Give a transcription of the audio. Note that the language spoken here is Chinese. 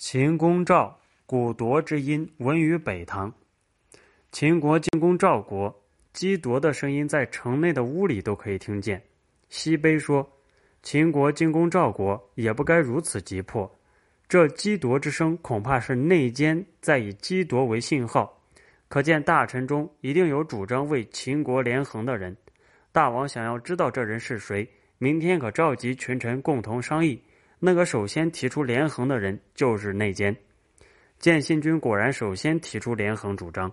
秦公赵，鼓铎之音闻于北堂。秦国进攻赵国，击铎的声音在城内的屋里都可以听见。西碑说：“秦国进攻赵国，也不该如此急迫。这击铎之声，恐怕是内奸在以击铎为信号。可见大臣中一定有主张为秦国连横的人。大王想要知道这人是谁，明天可召集群臣共同商议。”那个首先提出连横的人就是内奸，建信军果然首先提出连横主张。